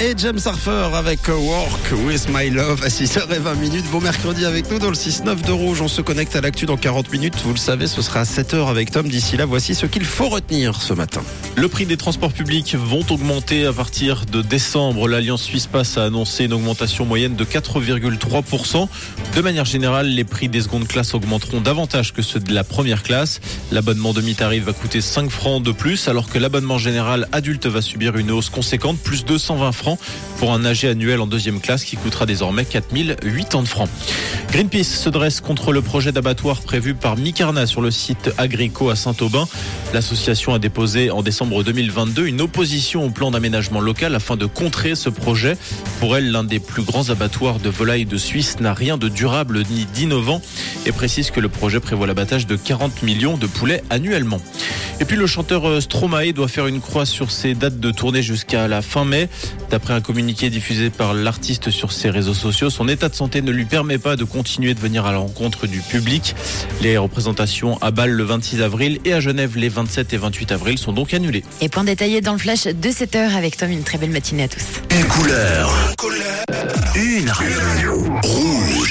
et James Surfer avec Work with My Love à 6h20 minutes. Bon mercredi avec nous dans le 6-9 de Rouge. On se connecte à l'actu dans 40 minutes. Vous le savez, ce sera à 7h avec Tom. D'ici là, voici ce qu'il faut retenir ce matin. Le prix des transports publics vont augmenter à partir de décembre. L'Alliance Suisse Pass a annoncé une augmentation moyenne de 4,3%. De manière générale, les prix des secondes classes augmenteront davantage que ceux de la première classe. L'abonnement demi-tarif va coûter 5 francs de plus, alors que l'abonnement général adulte va subir une hausse conséquente, plus 220 francs pour un AG annuel en deuxième classe qui coûtera désormais 4080 francs. Greenpeace se dresse contre le projet d'abattoir prévu par Micarna sur le site Agrico à Saint-Aubin. L'association a déposé en décembre 2022 une opposition au plan d'aménagement local afin de contrer ce projet. Pour elle, l'un des plus grands abattoirs de volailles de Suisse n'a rien de durable ni d'innovant et précise que le projet prévoit l'abattage de 40 millions de poulets annuellement. Et puis le chanteur euh, Stromae doit faire une croix sur ses dates de tournée jusqu'à la fin mai. D'après un communiqué diffusé par l'artiste sur ses réseaux sociaux, son état de santé ne lui permet pas de continuer de venir à la rencontre du public. Les représentations à Bâle le 26 avril et à Genève les 27 et 28 avril sont donc annulées. Et point détaillé dans le flash de 7h avec Tom. Une très belle matinée à tous. Une couleur. Une radio. Rouge.